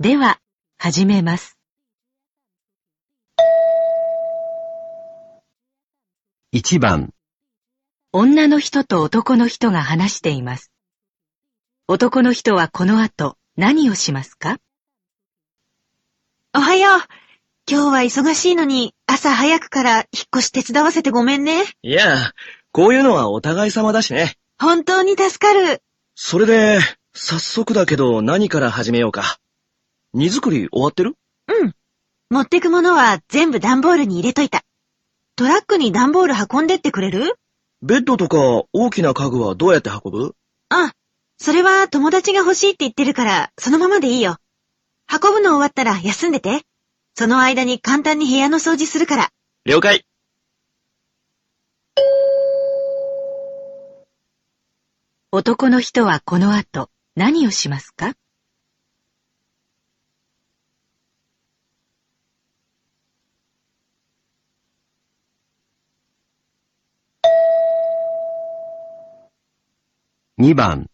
では、始めます。1番、女の人と男の人が話しています。男の人はこの後何をしますか？おはよう。今日は忙しいのに朝早くから引っ越し手伝わせてごめんね。いや、こういうのはお互い様だしね。本当に助かる。それで、早速だけど何から始めようか。荷造り終わってる？うん。持ってくものは全部段ボールに入れといた。トラックに段ボール運んでってくれる？ベッドとか大きな家具はどうやって運ぶ？あ、それは友達が欲しいって言ってるから、そのままでいいよ。運ぶの終わったら休んでて。その間に簡単に部屋の掃除するから。了解。男の人はこの後何をしますか？2番、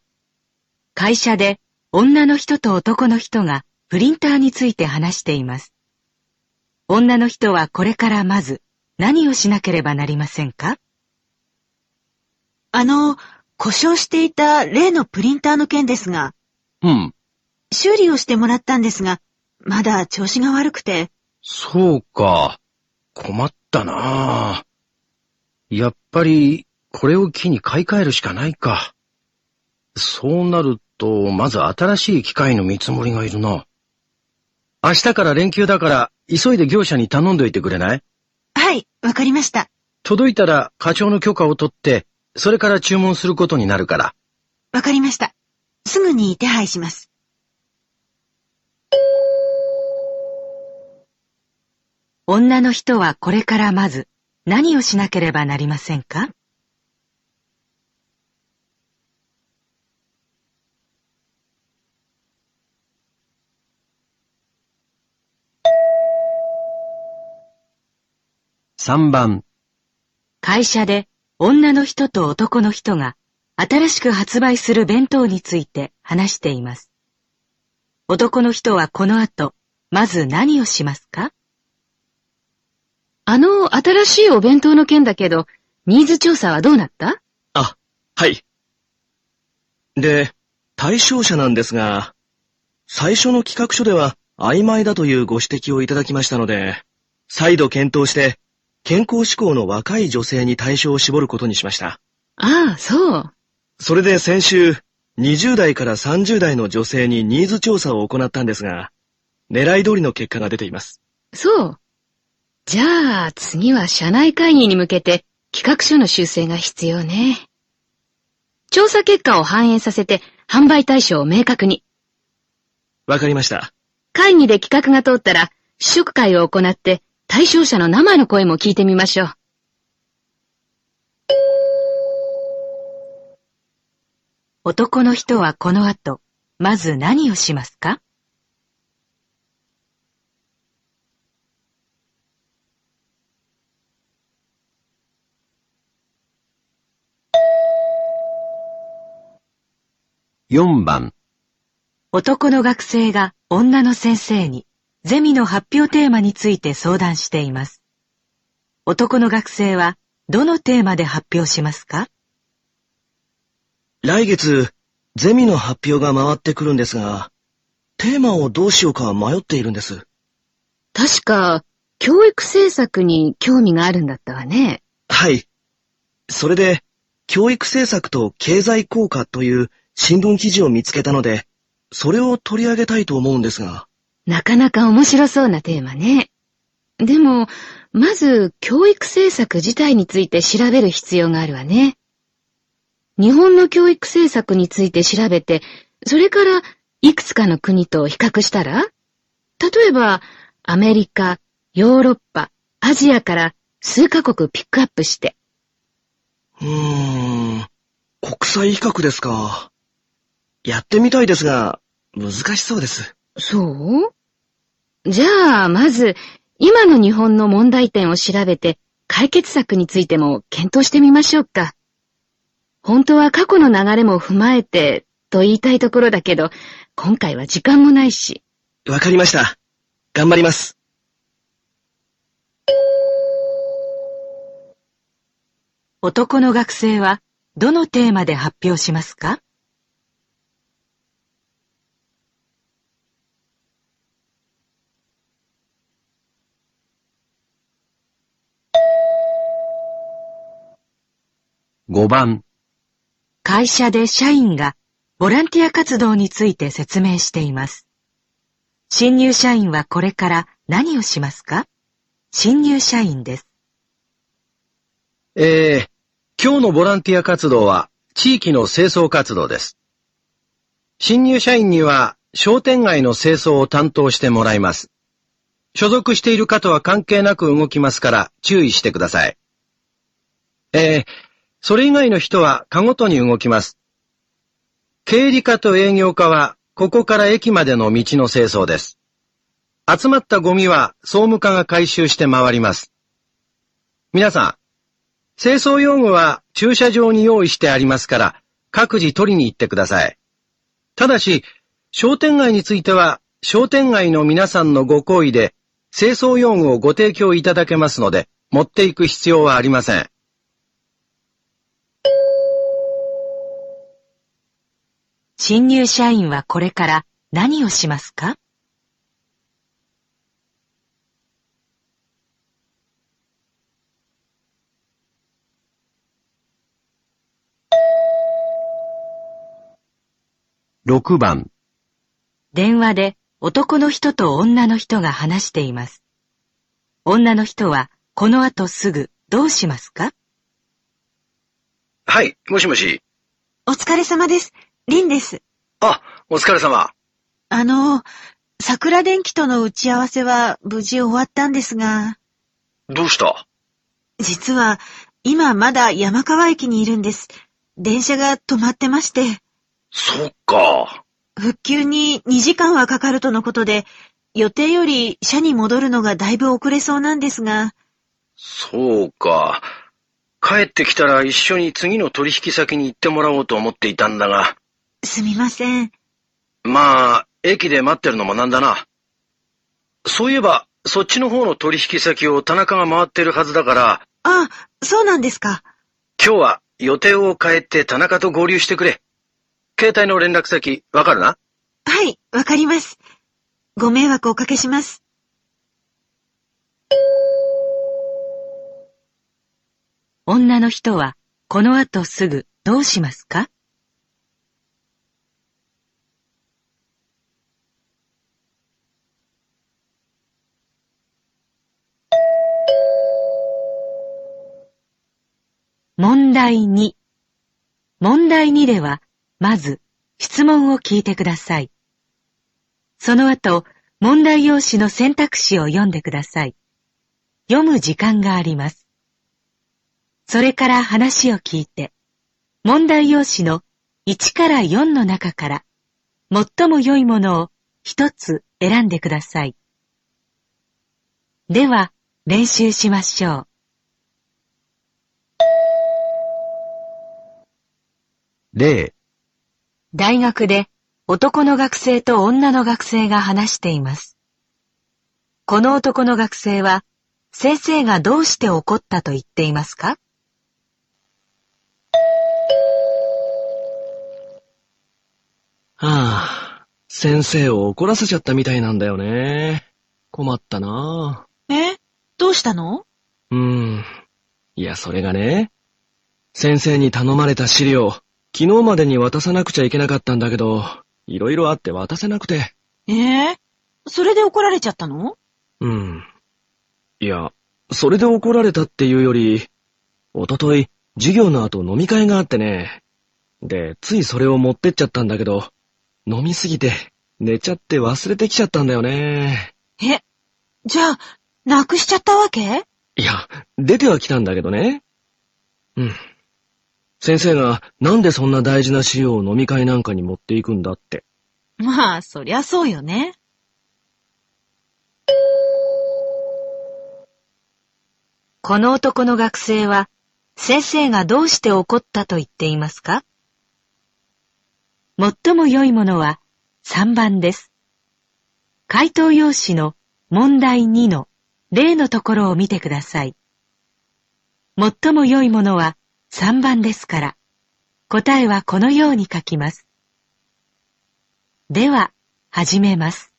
会社で女の人と男の人がプリンターについて話しています。女の人はこれからまず何をしなければなりませんか？あの、故障していた例のプリンターの件ですが、うん、修理をしてもらったんですが、まだ調子が悪くて、そうか。困ったなあやっぱり、これを機に買い替えるしかないか。そうなると、まず新しい機械の見積もりがいるな。明日から連休だから、急いで業者に頼んどいてくれない？はい、わかりました。届いたら課長の許可を取って、それから注文することになるから。わかりました。すぐに手配します。女の人はこれからまず何をしなければなりませんか？3番、会社で女の人と男の人が新しく発売する弁当について話しています。男の人はこの後、まず何をしますか？あの、新しいお弁当の件だけど、ニーズ調査はどうなった？あ、はい。で、対象者なんですが、最初の企画書では曖昧だというご指摘をいただきましたので、再度検討して、健康志向の若い女性に対象を絞ることにしました。ああ、そう。それで先週、20代から30代の女性にニーズ調査を行ったんですが、狙い通りの結果が出ています。そう。じゃあ、次は社内会議に向けて企画書の修正が必要ね。調査結果を反映させて販売対象を明確に。わかりました。会議で企画が通ったら試食会を行って対象者の生の声も聞いてみましょう。男の人はこの後、まず何をしますか？4番、男の学生が女の先生にゼミの発表テーマについて相談しています。男の学生はどのテーマで発表しますか？来月、ゼミの発表が回ってくるんですが、テーマをどうしようか迷っているんです。確か、教育政策に興味があるんだったわね。はい。それで、教育政策と経済効果という新聞記事を見つけたので、それを取り上げたいと思うんですが。なかなか面白そうなテーマね。でも、まず教育政策自体について調べる必要があるわね。日本の教育政策について調べて、それからいくつかの国と比較したら？例えば、アメリカ、ヨーロッパ、アジアから数カ国ピックアップして。うーん、国際比較ですか。やってみたいですが、難しそうです。そう？じゃあ、まず、今の日本の問題点を調べて、解決策についても検討してみましょうか。本当は過去の流れも踏まえて、と言いたいところだけど、今回は時間もないし。わかりました。頑張ります。男の学生はどのテーマで発表しますか？5番、会社で社員がボランティア活動について説明しています。新入社員はこれから何をしますか？新入社員です。えー、今日のボランティア活動は地域の清掃活動です。新入社員には商店街の清掃を担当してもらいます。所属している方は関係なく動きますから注意してください。えー、それ以外の人は課ごとに動きます。経理課と営業課はここから駅までの道の清掃です。集まったゴミは総務課が回収して回ります。皆さん、清掃用具は駐車場に用意してありますから、各自取りに行ってください。ただし、商店街については、商店街の皆さんのご好意で、清掃用具をご提供いただけますので、持っていく必要はありません。新入社員はこれから何をしますか？6番、電話で男の人と女の人が話しています。女の人はこの後すぐどうしますか？はい、もしもし。お疲れ様です。リンです。あ、お疲れ様。あの、桜電機との打ち合わせは無事終わったんですが、どうした？実は今まだ山川駅にいるんです。電車が止まってまして、そっか。復旧に2時間はかかるとのことで、予定より車に戻るのがだいぶ遅れそうなんですが、そうか。帰ってきたら一緒に次の取引先に行ってもらおうと思っていたんだが、すみません。まあ、駅で待ってるのもなんだな。そういえば、そっちの方の取引先を田中が回ってるはずだから、あ、そうなんですか。今日は予定を変えて田中と合流してくれ。携帯の連絡先、わかるな？はい、わかります。ご迷惑おかけします。女の人はこの後すぐどうしますか？問題2問題2では、まず質問を聞いてください。その後、問題用紙の選択肢を読んでください。読む時間があります。それから話を聞いて、問題用紙の1から4の中から、最も良いものを一つ選んでください。では、練習しましょう。例、大学で男の学生と女の学生が話しています。この男の学生は、先生がどうして怒ったと言っていますか？はあ、先生を怒らせちゃったみたいなんだよね。困ったなえ？どうしたの？うーん。いや、それがね、先生に頼まれた資料、昨日までに渡さなくちゃいけなかったんだけど、いろいろあって渡せなくて。ええそれで怒られちゃったの？うん。いや、それで怒られたっていうより、おととい、授業の後飲み会があってね。で、ついそれを持ってっちゃったんだけど、飲みすぎて、寝ちゃって忘れてきちゃったんだよね。え、じゃあ、なくしちゃったわけ？いや、出ては来たんだけどね。うん。先生がなんでそんな大事な資料を飲み会なんかに持っていくんだって。まあ、そりゃそうよね。この男の学生は、先生がどうして怒ったと言っていますか？最も良いものは3番です。回答用紙の問題2の例のところを見てください。最も良いものは3番ですから、答えはこのように書きます。では、始めます。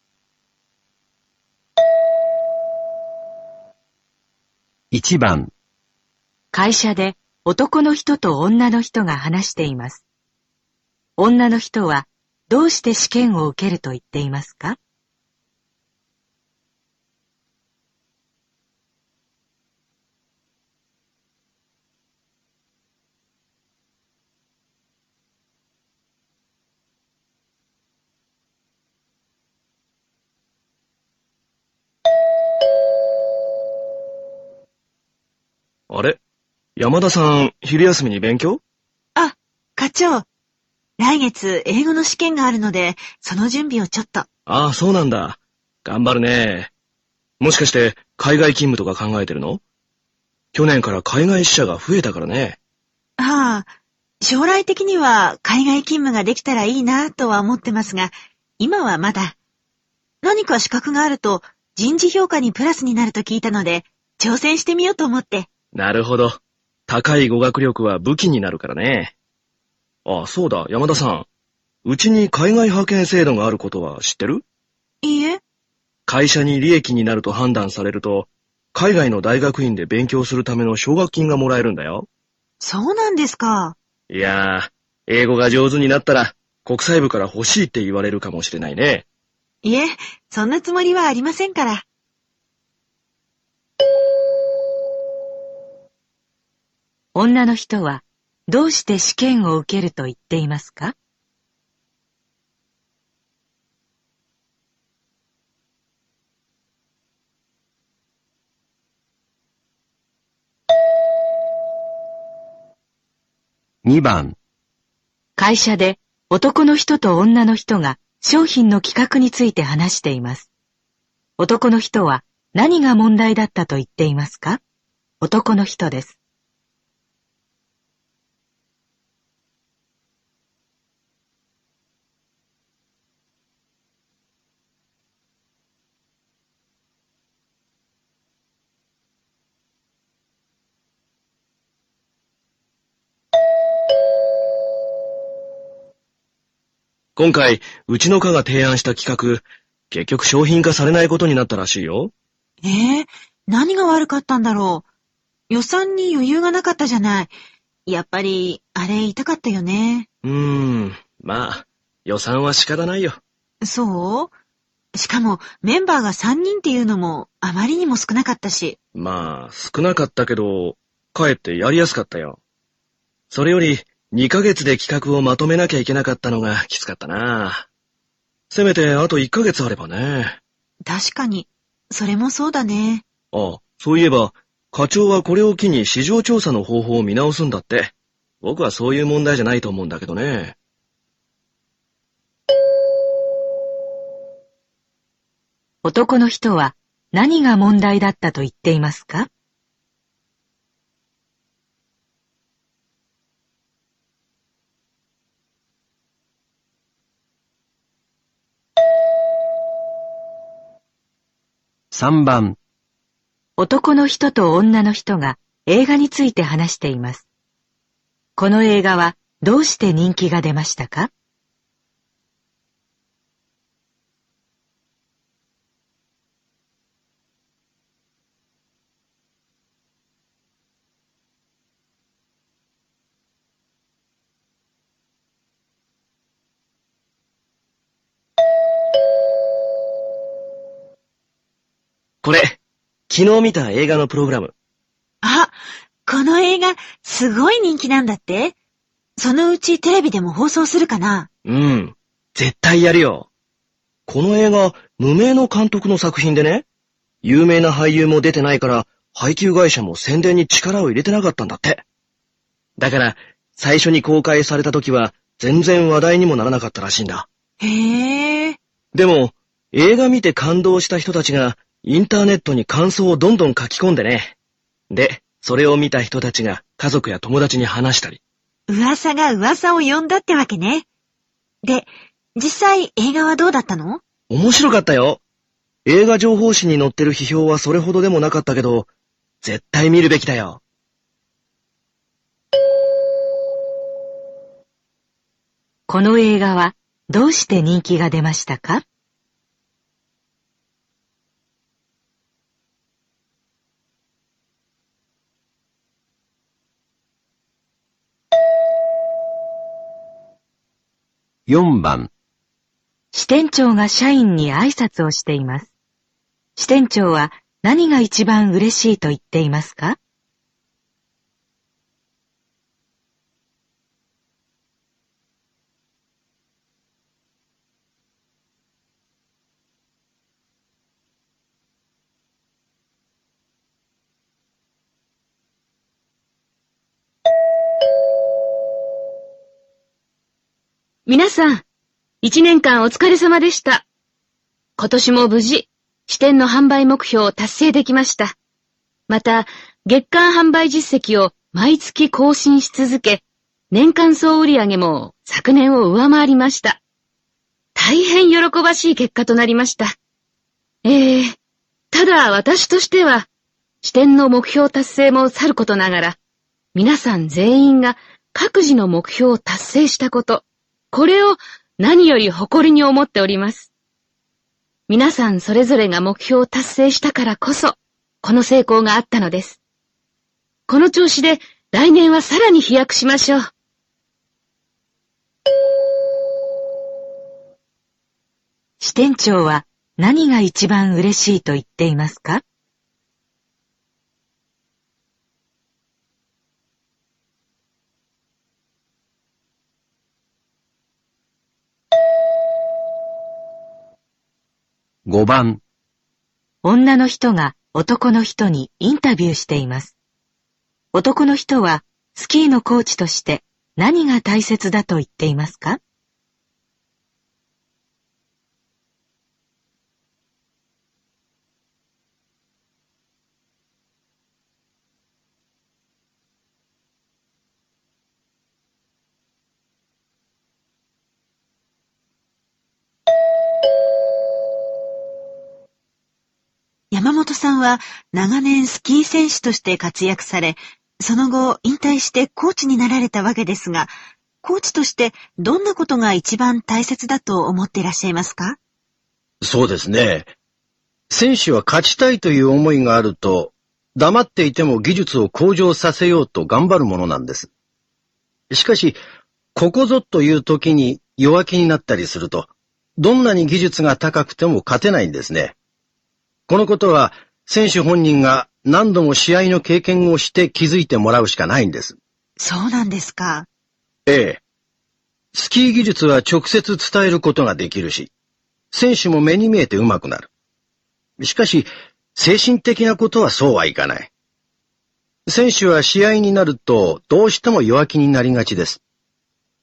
1番、会社で男の人と女の人が話しています。女の人はどうして試験を受けると言っていますか？あれ？山田さん、昼休みに勉強？あ、課長。来月英語の試験があるので、その準備をちょっと。ああ、そうなんだ。頑張るね。もしかして、海外勤務とか考えてるの？去年から海外支社が増えたからね。ああ、将来的には海外勤務ができたらいいなとは思ってますが、今はまだ。何か資格があると人事評価にプラスになると聞いたので、挑戦してみようと思って。なるほど。高い語学力は武器になるからね。ああ、そうだ、山田さん。うちに海外派遣制度があることは知ってる？いいえ。会社に利益になると判断されると、海外の大学院で勉強するための奨学金がもらえるんだよ。そうなんですか。いやー、英語が上手になったら、国際部から欲しいって言われるかもしれないね。いえ、そんなつもりはありませんから。女の人はどうして試験を受けると言っていますか？2番、会社で男の人と女の人が商品の企画について話しています。男の人は何が問題だったと言っていますか？男の人です。今回、うちの課が提案した企画、結局商品化されないことになったらしいよ。ええ何が悪かったんだろう。予算に余裕がなかったじゃない。やっぱり、あれ痛かったよね。うーん、まあ、予算は仕方ないよ。そう？しかも、メンバーが3人っていうのも、あまりにも少なかったし。まあ、少なかったけど、かえってやりやすかったよ。それより、2ヶ月で企画をまとめなきゃいけなかったのがきつかったな。せめてあと1ヶ月あればね。確かに。それもそうだね。あ、そういえば、課長はこれを機に市場調査の方法を見直すんだって。僕はそういう問題じゃないと思うんだけどね。男の人は何が問題だったと言っていますか？3番、男の人と女の人が映画について話しています。この映画はどうして人気が出ましたか？これ、昨日見た映画のプログラム。あ、この映画、すごい人気なんだって？そのうちテレビでも放送するかな？うん。絶対やるよ。この映画、無名の監督の作品でね、有名な俳優も出てないから、配給会社も宣伝に力を入れてなかったんだって。だから、最初に公開された時は、全然話題にもならなかったらしいんだ。へえ。でも、映画見て感動した人たちが、インターネットに感想をどんどん書き込んでね。で、それを見た人たちが家族や友達に話したり。噂が噂を呼んだってわけね。で、実際映画はどうだったの？面白かったよ。映画情報誌に載ってる批評はそれほどでもなかったけど、絶対見るべきだよ。この映画はどうして人気が出ましたか？4番、支店長が社員に挨拶をしています。支店長は何が一番嬉しいと言っていますか？皆さん、一年間お疲れ様でした。今年も無事、支店の販売目標を達成できました。また、月間販売実績を毎月更新し続け、年間総売上も昨年を上回りました。大変喜ばしい結果となりました。ええただ私としては、支店の目標達成もさることながら、皆さん全員が各自の目標を達成したこと、これを何より誇りに思っております。皆さんそれぞれが目標を達成したからこそ、この成功があったのです。この調子で来年はさらに飛躍しましょう。支店長は何が一番嬉しいと言っていますか？5番、女の人が男の人にインタビューしています。男の人はスキーのコーチとして何が大切だと言っていますか山本さんは長年スキー選手として活躍され、その後引退してコーチになられたわけですが、コーチとしてどんなことが一番大切だと思っていらっしゃいますか？そうですね。選手は勝ちたいという思いがあると、黙っていても技術を向上させようと頑張るものなんです。しかし、ここぞという時に弱気になったりすると、どんなに技術が高くても勝てないんですね。このことは、選手本人が何度も試合の経験をして気づいてもらうしかないんです。そうなんですか。ええ。スキー技術は直接伝えることができるし、選手も目に見えて上手くなる。しかし、精神的なことはそうはいかない。選手は試合になるとどうしても弱気になりがちです。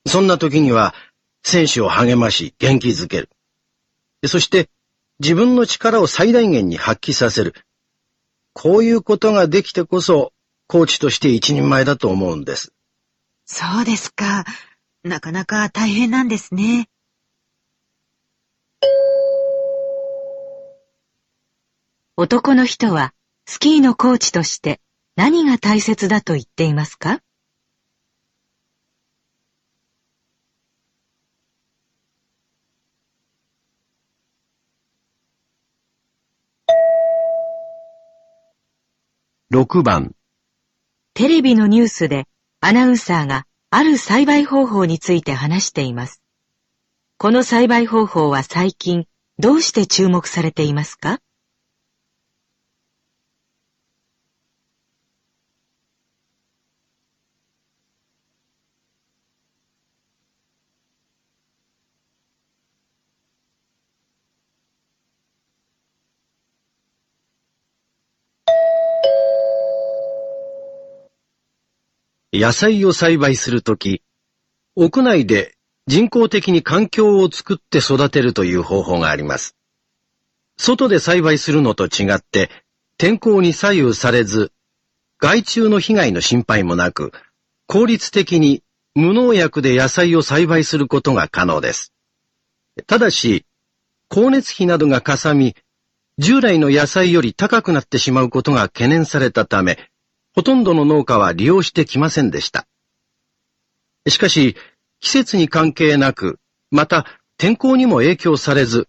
そんな時には選手を励まし元気づける。そして自分の力を最大限に発揮させる。こういうことができてこそコーチとして一人前だと思うんです。そうですか。なかなか大変なんですね。男の人はスキーのコーチとして何が大切だと言っていますか？6番、テレビのニュースでアナウンサーがある栽培方法について話しています。この栽培方法は最近どうして注目されていますか？野菜を栽培するとき、屋内で人工的に環境を作って育てるという方法があります。外で栽培するのと違って、天候に左右されず、害虫の被害の心配もなく、効率的に無農薬で野菜を栽培することが可能です。ただし、光熱費などがかさみ、従来の野菜より高くなってしまうことが懸念されたため、ほとんどの農家は利用してきませんでした。しかし、季節に関係なく、また天候にも影響されず、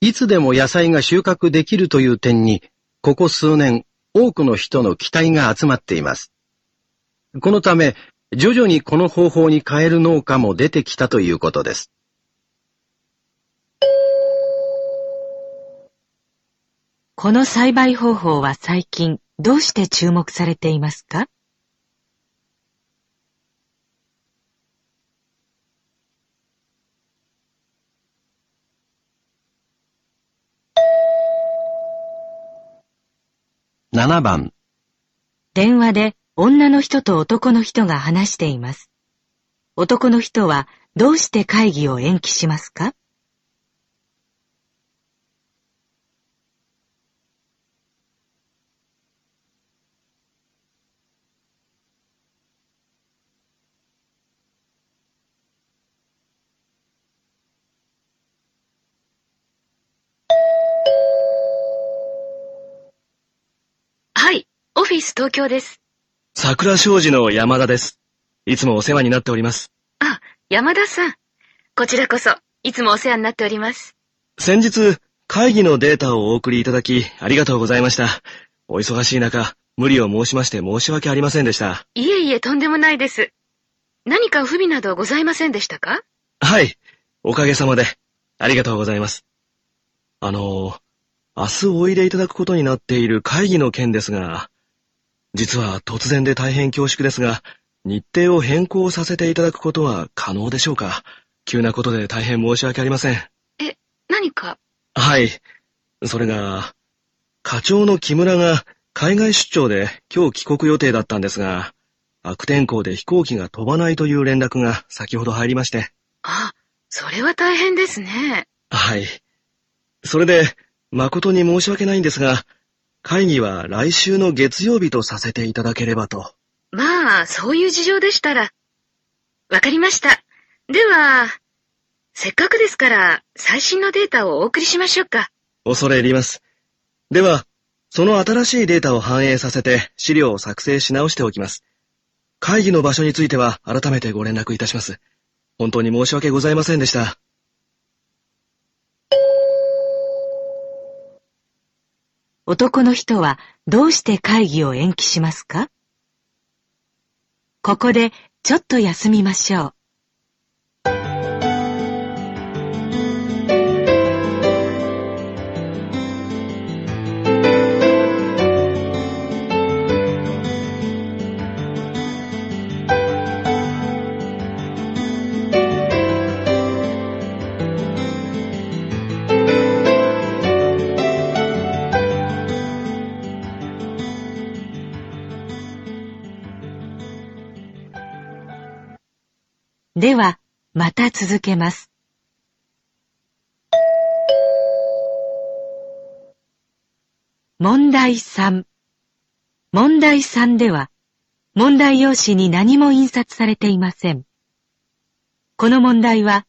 いつでも野菜が収穫できるという点に、ここ数年多くの人の期待が集まっています。このため、徐々にこの方法に変える農家も出てきたということです。この栽培方法は最近どうして注目されていますか？7番。電話で女の人と男の人が話しています。男の人はどうして会議を延期しますかはい、オフィス東京です。桜商事の山田です。いつもお世話になっております。あ、山田さん。こちらこそ、いつもお世話になっております。先日、会議のデータをお送りいただき、ありがとうございました。お忙しい中、無理を申しまして申し訳ありませんでした。いえいえ、とんでもないです。何か不備などございませんでしたか？はい。おかげさまで、ありがとうございます。あの、明日お入れいただくことになっている会議の件ですが、実は突然で大変恐縮ですが、日程を変更させていただくことは可能でしょうか？急なことで大変申し訳ありません。え、何か？はい。それが、課長の木村が海外出張で今日帰国予定だったんですが、悪天候で飛行機が飛ばないという連絡が先ほど入りまして。あ、それは大変ですね。はい。それで、誠に申し訳ないんですが、会議は来週の月曜日とさせていただければと。まあ、そういう事情でしたら。わかりました。では、せっかくですから最新のデータをお送りしましょうか。恐れ入ります。では、その新しいデータを反映させて資料を作成し直しておきます。会議の場所については改めてご連絡いたします。本当に申し訳ございませんでした。男の人はどうして会議を延期しますか？ここでちょっと休みましょう。では、また続けます。問題3。問題3では、問題用紙に何も印刷されていません。この問題は、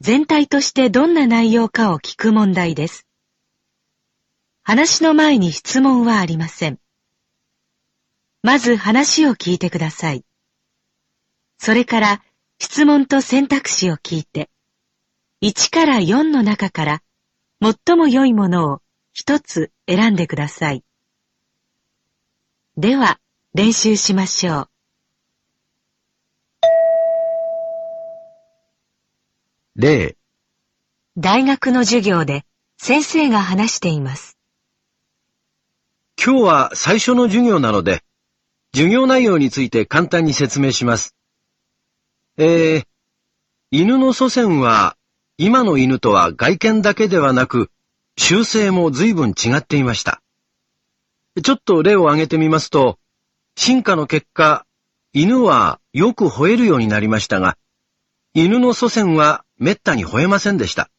全体としてどんな内容かを聞く問題です。話の前に質問はありません。まず話を聞いてください。それから、質問と選択肢を聞いて、1から4の中から最も良いものを一つ選んでください。では、練習しましょう。例大学の授業で先生が話しています。今日は最初の授業なので、授業内容について簡単に説明します。えー、犬の祖先は今の犬とは外見だけではなく、習性も随分違っていました。ちょっと例を挙げてみますと、進化の結果、犬はよく吠えるようになりましたが、犬の祖先は滅多に吠えませんでした。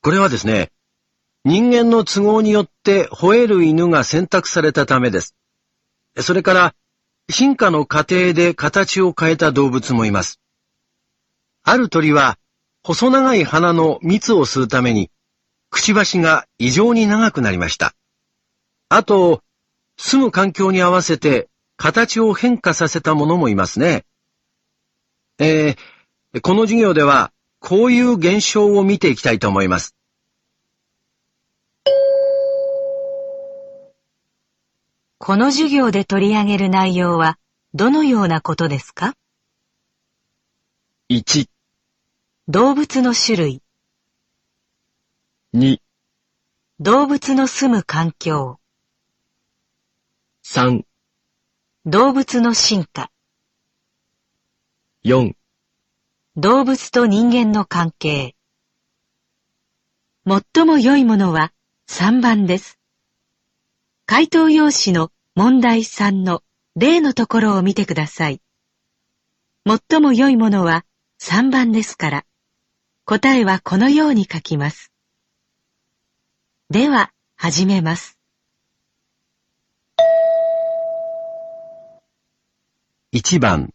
これはですね、人間の都合によって吠える犬が選択されたためです。それから、進化の過程で形を変えた動物もいます。ある鳥は、細長い花の蜜を吸うために、くちばしが異常に長くなりました。あと、住む環境に合わせて形を変化させたものもいますね。えー、この授業ではこういう現象を見ていきたいと思います。この授業で取り上げる内容はどのようなことですか？1、動物の種類、2、動物の住む環境、3、動物の進化、4、動物と人間の関係。最も良いものは3番です。回答用紙の問題3の例のところを見てください。最も良いものは3番ですから、答えはこのように書きます。では、始めます。1番、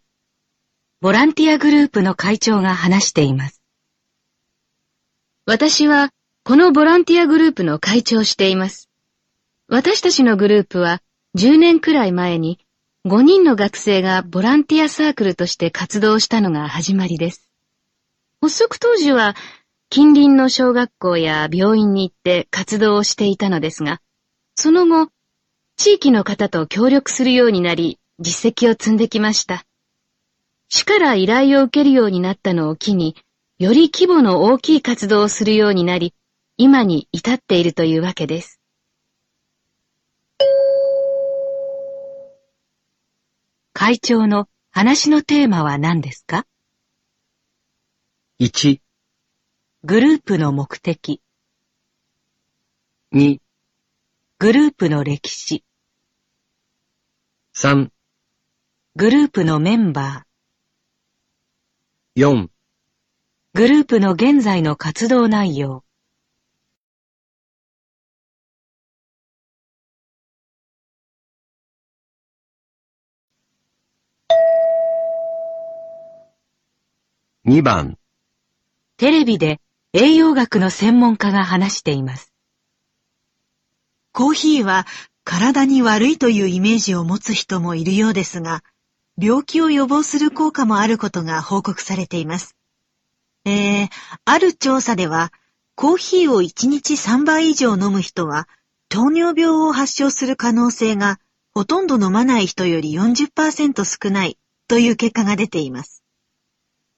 ボランティアグループの会長が話しています。私は、このボランティアグループの会長をしています。私たちのグループは、10年くらい前に、5人の学生がボランティアサークルとして活動したのが始まりです。発足当時は、近隣の小学校や病院に行って活動をしていたのですが、その後、地域の方と協力するようになり、実績を積んできました。市から依頼を受けるようになったのを機に、より規模の大きい活動をするようになり、今に至っているというわけです。会長の話のテーマは何ですか？1、グループの目的、2、グループの歴史、3、グループのメンバー、4、グループの現在の活動内容、2番、テレビで栄養学の専門家が話しています。コーヒーは体に悪いというイメージを持つ人もいるようですが、病気を予防する効果もあることが報告されています。えー、ある調査では、コーヒーを1日3杯以上飲む人は、糖尿病を発症する可能性がほとんど飲まない人より40%少ないという結果が出ています。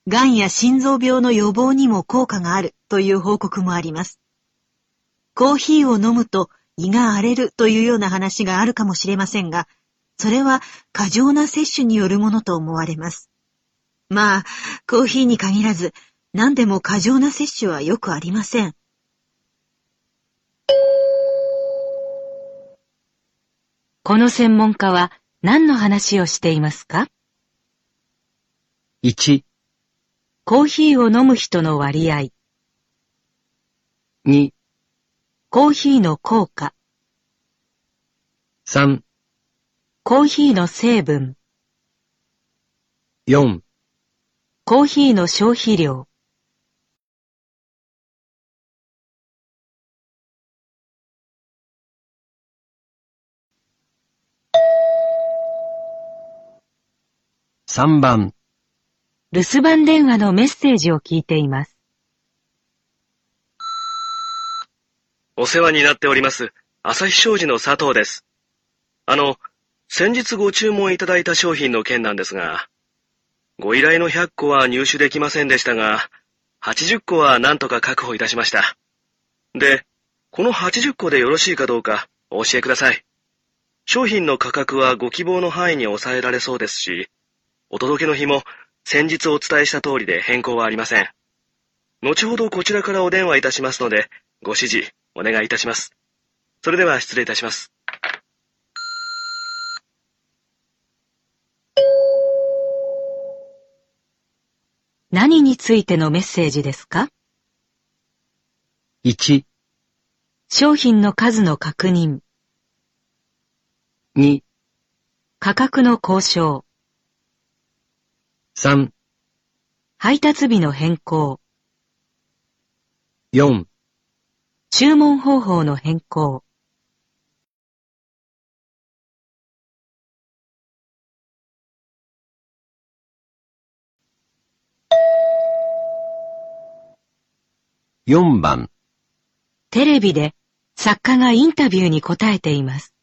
癌や心臓病の予防にも効果があるという報告もあります。コーヒーを飲むと胃が荒れるというような話があるかもしれませんが、それは過剰な摂取によるものと思われます。まあ、コーヒーに限らず、何でも過剰な摂取はよくありません。この専門家は何の話をしていますか？1、コーヒーを飲む人の割合、2、コーヒーの効果、3、コーヒーの成分、4、コーヒーの消費量、3番、留守番電話のメッセージを聞いています。お世話になっております。朝日商事の佐藤です。あの、先日ご注文いただいた商品の件なんですが、ご依頼の100個は入手できませんでしたが、80個は何とか確保いたしました。で、この80個でよろしいかどうかお教えください。商品の価格はご希望の範囲に抑えられそうですし、お届けの日も先日お伝えした通りで変更はありません。後ほどこちらからお電話いたしますので、ご指示お願いいたします。それでは失礼いたします。何についてのメッセージですか？1、商品の数の確認、2、価格の交渉、3、配達日の変更、4、注文方法の変更。4番、テレビで作家がインタビューに答えています。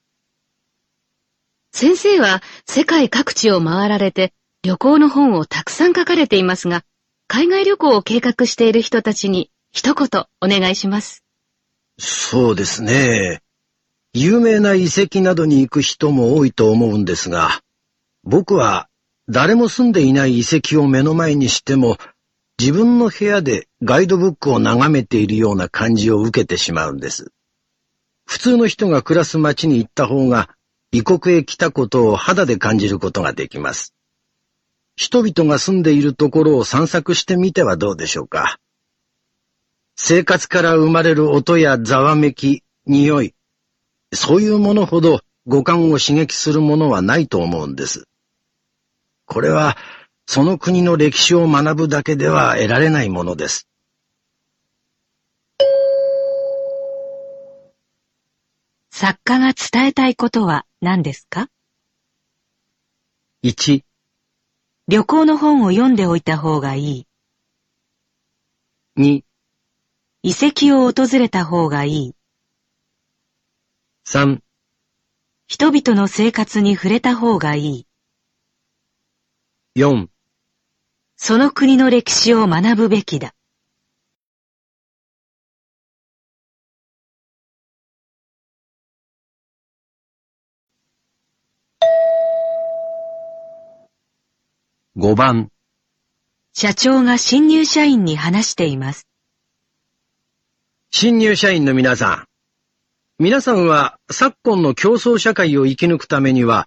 先生は世界各地を回られて旅行の本をたくさん書かれていますが、海外旅行を計画している人たちに一言お願いします。そうですね。有名な遺跡などに行く人も多いと思うんですが、僕は誰も住んでいない遺跡を目の前にしても、自分の部屋でガイドブックを眺めているような感じを受けてしまうんです。普通の人が暮らす街に行った方が、異国へ来たことを肌で感じることができます。人々が住んでいるところを散策してみてはどうでしょうか。生活から生まれる音やざわめき、匂い、そういうものほど五感を刺激するものはないと思うんです。これは、その国の歴史を学ぶだけでは得られないものです。作家が伝えたいことは何ですか？1、旅行の本を読んでおいた方がいい。2、遺跡を訪れた方がいい。3、人々の生活に触れた方がいい。4その国の歴史を学ぶべきだ。5番社長が新入社員に話しています。新入社員の皆さん。皆さんは昨今の競争社会を生き抜くためには、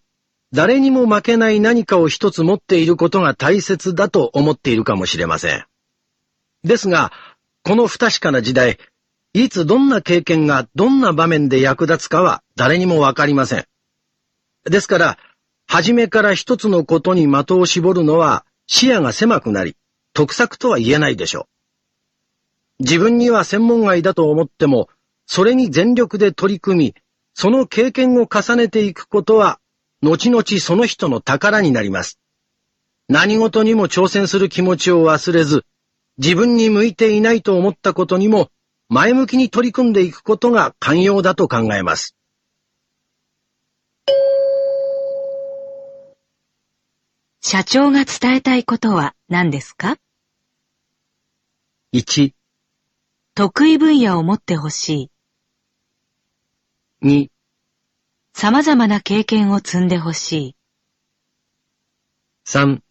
誰にも負けない何かを一つ持っていることが大切だと思っているかもしれません。ですが、この不確かな時代、いつどんな経験がどんな場面で役立つかは誰にもわかりません。ですから、初めから一つのことに的を絞るのは視野が狭くなり、得策とは言えないでしょう。自分には専門外だと思っても、それに全力で取り組み、その経験を重ねていくことは、後々その人の宝になります。何事にも挑戦する気持ちを忘れず、自分に向いていないと思ったことにも、前向きに取り組んでいくことが寛容だと考えます。社長が伝えたいことは何ですか？1、得意分野を持ってほしい。2、様々な経験を積んでほしい。3、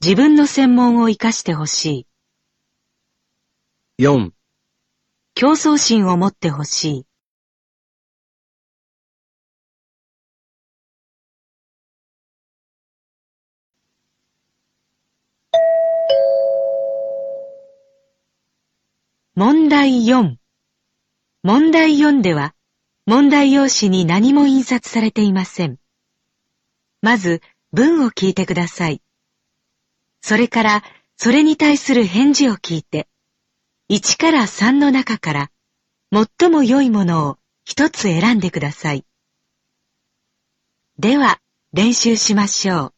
自分の専門を活かしてほしい。4、競争心を持ってほしい。問題4問題4では問題用紙に何も印刷されていません。まず文を聞いてください。それからそれに対する返事を聞いて1から3の中から最も良いものを一つ選んでください。では練習しましょう。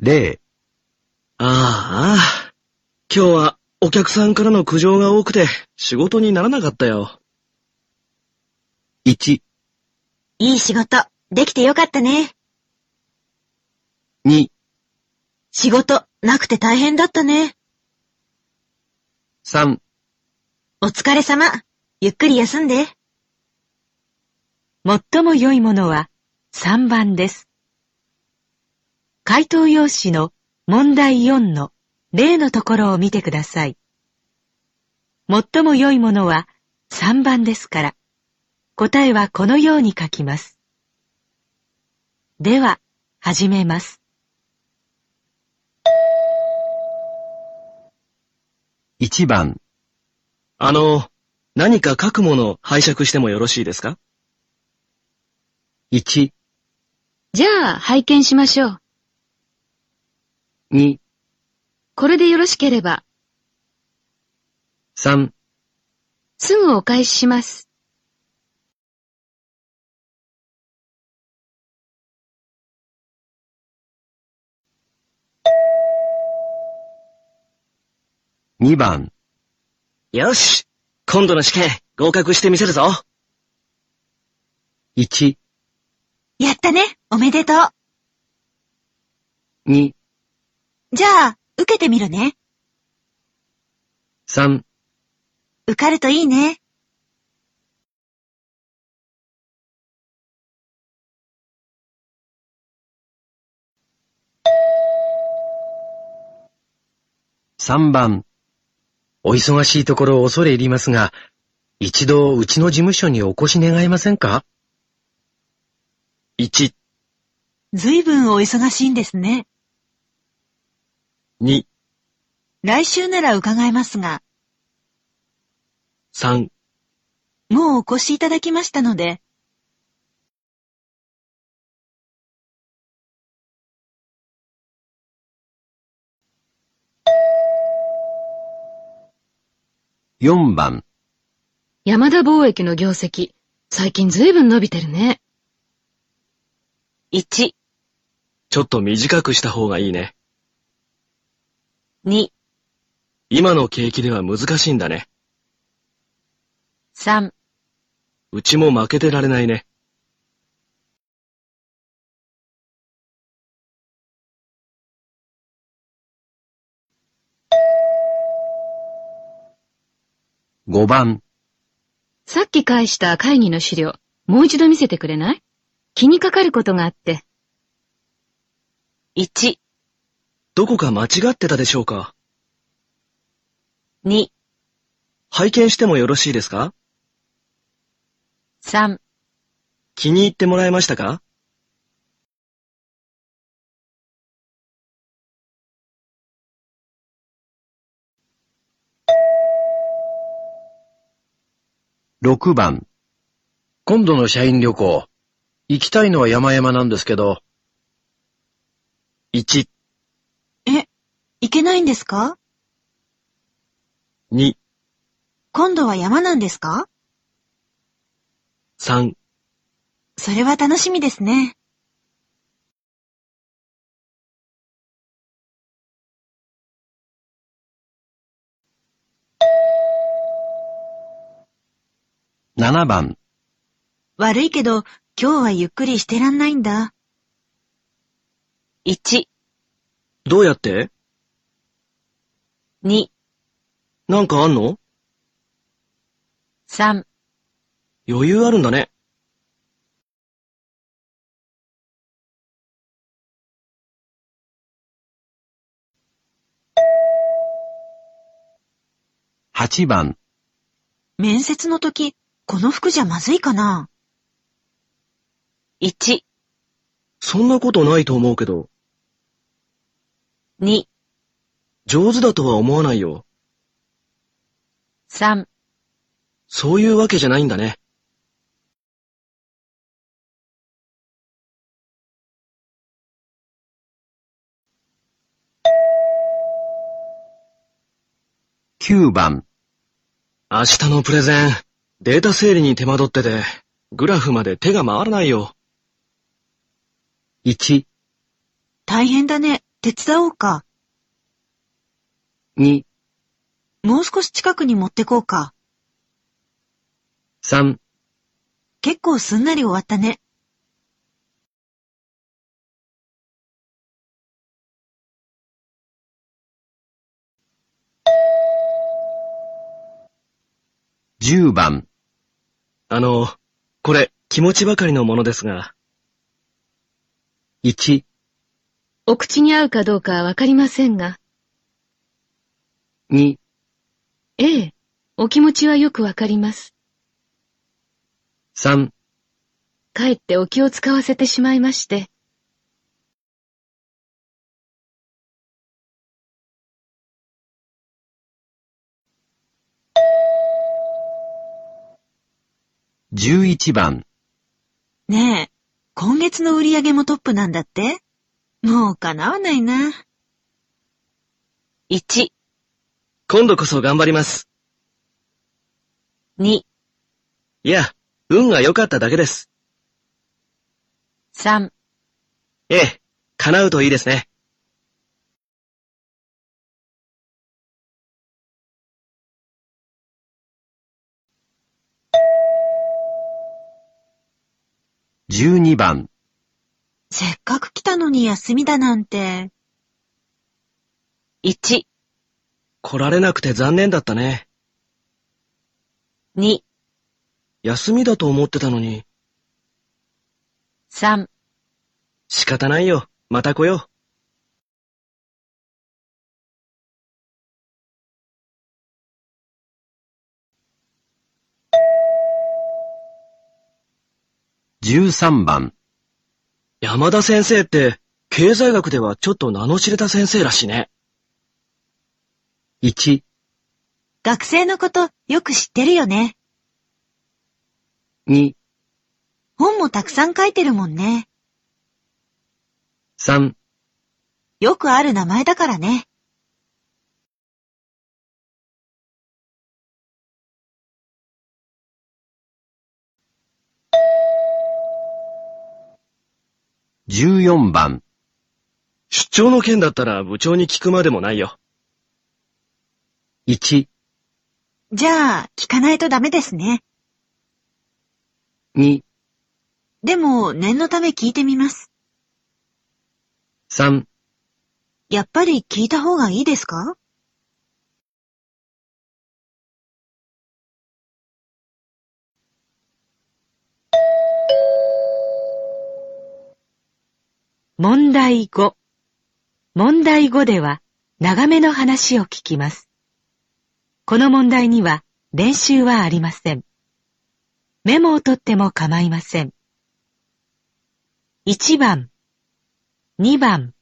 例、ああ、今日はお客さんからの苦情が多くて仕事にならなかったよ。1、いい仕事、できてよかったね。2、仕事、なくて大変だったね。3、お疲れ様。ゆっくり休んで。最も良いものは3番です。回答用紙の問題4の例のところを見てください。最も良いものは3番ですから、答えはこのように書きます。では、始めます。1番、あの、何か書くもの拝借してもよろしいですか？1、じゃあ、拝見しましょう。2、これでよろしければ、3、すぐお返しします。2番、よし今度の試験、合格してみせるぞ。1、やったね。おめでとう。2、じゃあ、受けてみるね。3、受かるといいね。3番。お忙しいところ恐れ入りますが、一度うちの事務所にお越し願えませんか？1、ずいぶんお忙しいんですね。2、来週なら伺えますが、3、もうお越しいただきましたので、?4 番。山田貿易の業績、最近ずいぶん伸びてるね。1、ちょっと短くした方がいいね。2、今の景気では難しいんだね。3、うちも負けてられないね。5番。さっき返した会議の資料、もう一度見せてくれない？気にかかることがあって。1、どこか間違ってたでしょうか？2、拝見してもよろしいですか？3、気に入ってもらえましたか？6番。今度の社員旅行、行きたいのは山々なんですけど、?1、え、いけないんですか？2、今度は山なんですか？3、それは楽しみですね。7番。悪いけど、今日はゆっくりしてらんないんだ。1、どうやって？2、なんかあんの？3、余裕あるんだね。8番。面接の時、この服じゃまずいかな ?1、そんなことないと思うけど、2、上手だとは思わないよ。3、そういうわけじゃないんだね。9番。明日のプレゼン、データ整理に手間取ってて、グラフまで手が回らないよ。1、大変だね。手伝おうか。2、もう少し近くに持ってこうか。3、結構すんなり終わったね。10番。あの、これ、気持ちばかりのものですが、1、お口に合うかどうかはわかりませんが、2、ええ、お気持ちはよくわかります。3、かえってお気を使わせてしまいまして。11番。ねえ、今月の売り上げもトップなんだって？もう叶わないな。1、今度こそ頑張ります。2、いや、運が良かっただけです。3、ええ、叶うといいですね。12番、せっかく来たのに休みだなんて。1、来られなくて残念だったね。2、休みだと思ってたのに。3、仕方ないよ。また来よう。13番、山田先生って、経済学ではちょっと名の知れた先生らしいね。1、学生のことよく知ってるよね。2、本もたくさん書いてるもんね。3、よくある名前だからね。14番、出張の件だったら部長に聞くまでもないよ。1、じゃあ、聞かないとダメですね。2、でも、念のため聞いてみます。3、やっぱり聞いた方がいいですか？問題5。問題5では長めの話を聞きます。この問題には練習はありません。メモを取っても構いません。1番、2番。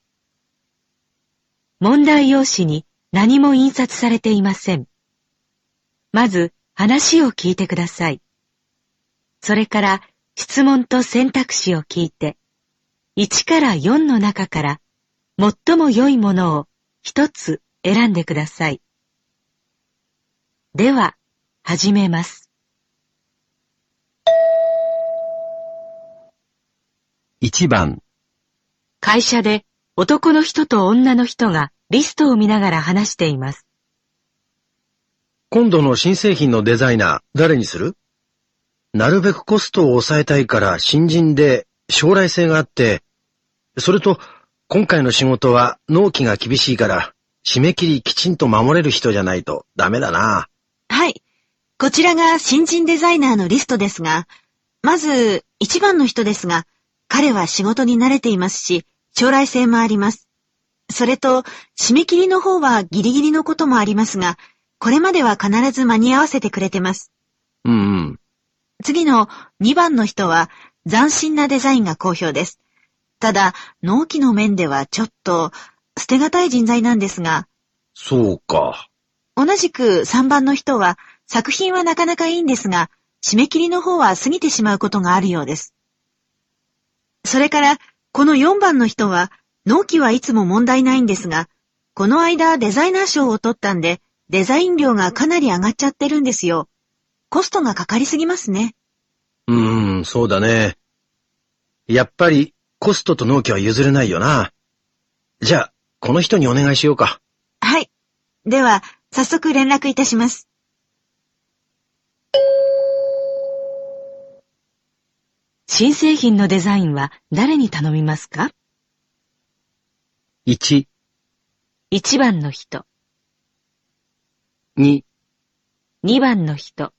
問題用紙に何も印刷されていません。まず話を聞いてください。それから質問と選択肢を聞いて、1から4の中から最も良いものを一つ選んでください。では、始めます。1番、会社で男の人と女の人がリストを見ながら話しています。今度の新製品のデザイナー、誰にする？なるべくコストを抑えたいから新人で将来性があって、それと今回の仕事は納期が厳しいから締め切りきちんと守れる人じゃないとダメだな。はい。こちらが新人デザイナーのリストですが、まず、一番の人ですが、彼は仕事に慣れていますし、将来性もあります。それと、締め切りの方はギリギリのこともありますが、これまでは必ず間に合わせてくれてます。うんうん。次の2番の人は斬新なデザインが好評です。ただ、納期の面ではちょっと捨てがたい人材なんですが、そうか。同じく3番の人は作品はなかなかいいんですが、締め切りの方は過ぎてしまうことがあるようです。それから、この4番の人は納期はいつも問題ないんですが、この間デザイナー賞を取ったんで、デザイン料がかなり上がっちゃってるんですよ。コストがかかりすぎますね。うん、そうだね。やっぱりコストと納期は譲れないよな。じゃあ、この人にお願いしようか。はい。では、早速連絡いたします。新製品のデザインは誰に頼みますか？1、?1 番の人、2、2番の人、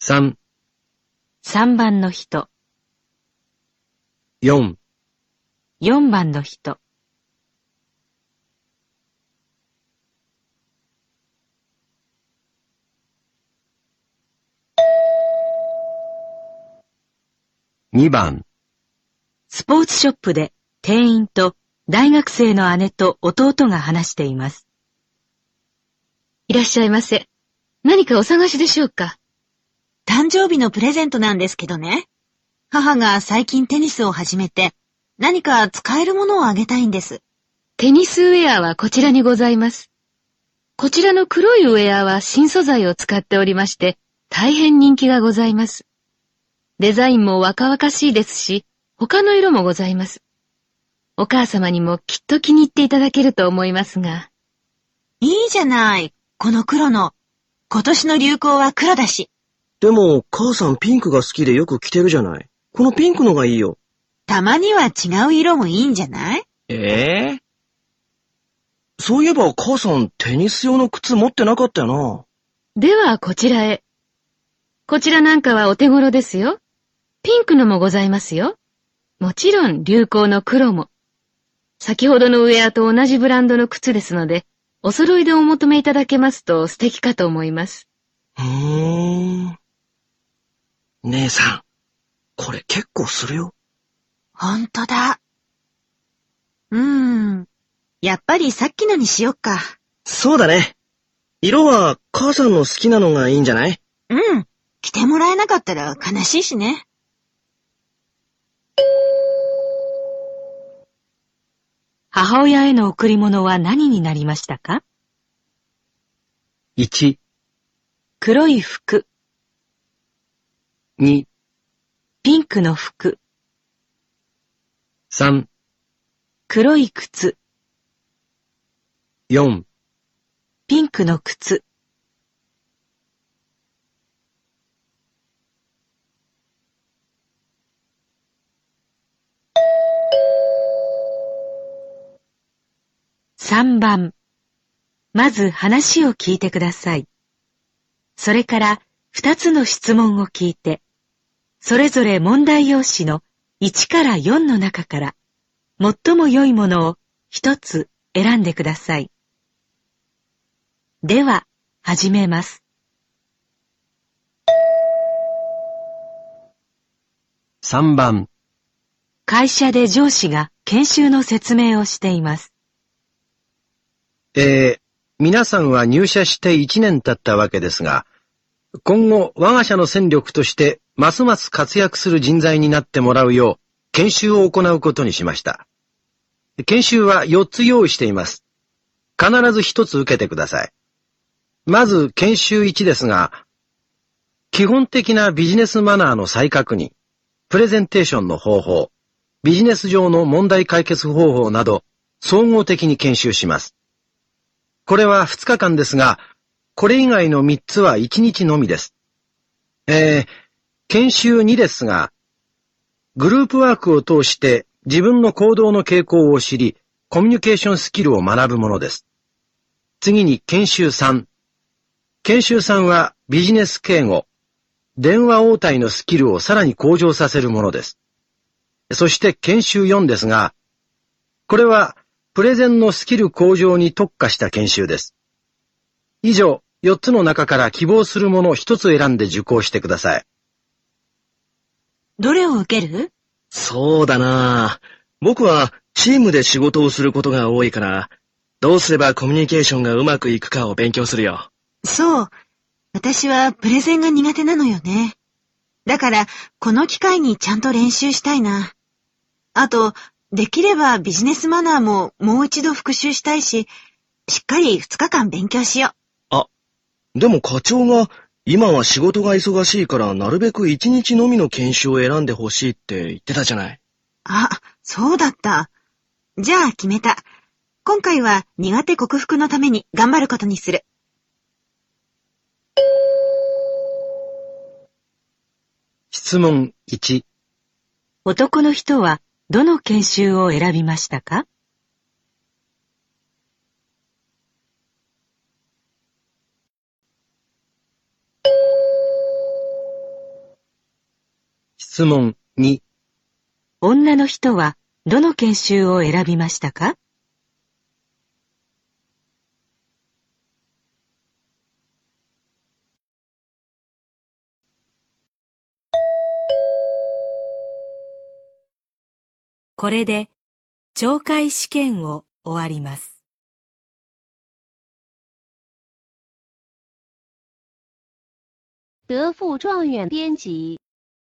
3、3番の人、4、4番の人。2番、スポーツショップで店員と大学生の姉と弟が話しています。いらっしゃいませ。何かお探しでしょうか？誕生日のプレゼントなんですけどね。母が最近テニスを始めて、何か使えるものをあげたいんです。テテニスウェアはこちらにございます。こちらの黒いウェアは新素材を使っておりまして、大変人気がございます。デザインも若々しいですし、他の色もございます。お母様にもきっと気に入っていただけると思いますが。いいじゃない、この黒の。今年の流行は黒だし。でも、母さんピンクが好きでよく着てるじゃない。このピンクのがいいよ。たまには違う色もいいんじゃない？ええ？ー、そういえば母さんテニス用の靴持ってなかったよな。ではこちらへ。こちらなんかはお手頃ですよ。ピンクのもございますよ。もちろん流行の黒も。先ほどのウェアと同じブランドの靴ですので、お揃いでお求めいただけますと素敵かと思います。ふーん。姉さん、これ結構するよ。ほんとだ。うーん。やっぱりさっきのにしよっか。そうだね。色は母さんの好きなのがいいんじゃない？うん。着てもらえなかったら悲しいしね。母親への贈り物は何になりましたか ?1、黒い服。2、ピンクの服。3、黒い靴。4、ピンクの靴。3番。まず話を聞いてください。それから2つの質問を聞いて、それぞれ問題用紙の1から4の中から最も良いものを1つ選んでください。では、始めます。3番。会社で上司が研修の説明をしています。えー、皆さんは入社して1年経ったわけですが、今後我が社の戦力としてますます活躍する人材になってもらうよう研修を行うことにしました。研修は4つ用意しています。必ず1つ受けてください。まず研修1ですが、基本的なビジネスマナーの再確認、プレゼンテーションの方法、ビジネス上の問題解決方法など、総合的に研修します。これは2日間ですが、これ以外の3つは1日のみです。えー、研修2ですが、グループワークを通して自分の行動の傾向を知り、コミュニケーションスキルを学ぶものです。次に研修3。研修3はビジネス敬語、電話応対のスキルをさらに向上させるものです。そして研修4ですが、これはプレゼンのスキル向上に特化した研修です。以上、4つの中から希望するものを1つ選んで受講してください。どれを受ける？そうだな僕はチームで仕事をすることが多いから、どうすればコミュニケーションがうまくいくかを勉強するよ。そう。私はプレゼンが苦手なのよね。だから、この機会にちゃんと練習したいな。あと、できればビジネスマナーももう一度復習したいし、しっかり2日間勉強しよう。あ、でも課長が今は仕事が忙しいからなるべく1日のみの研修を選んでほしいって言ってたじゃない。あ、そうだった。じゃあ決めた。今回は苦手克服のために頑張ることにする。質問1男の人はどの研修を選びましたか？質問2女の人はどの研修を選びましたか？これで懲戒試験を終わります。德附状元编辑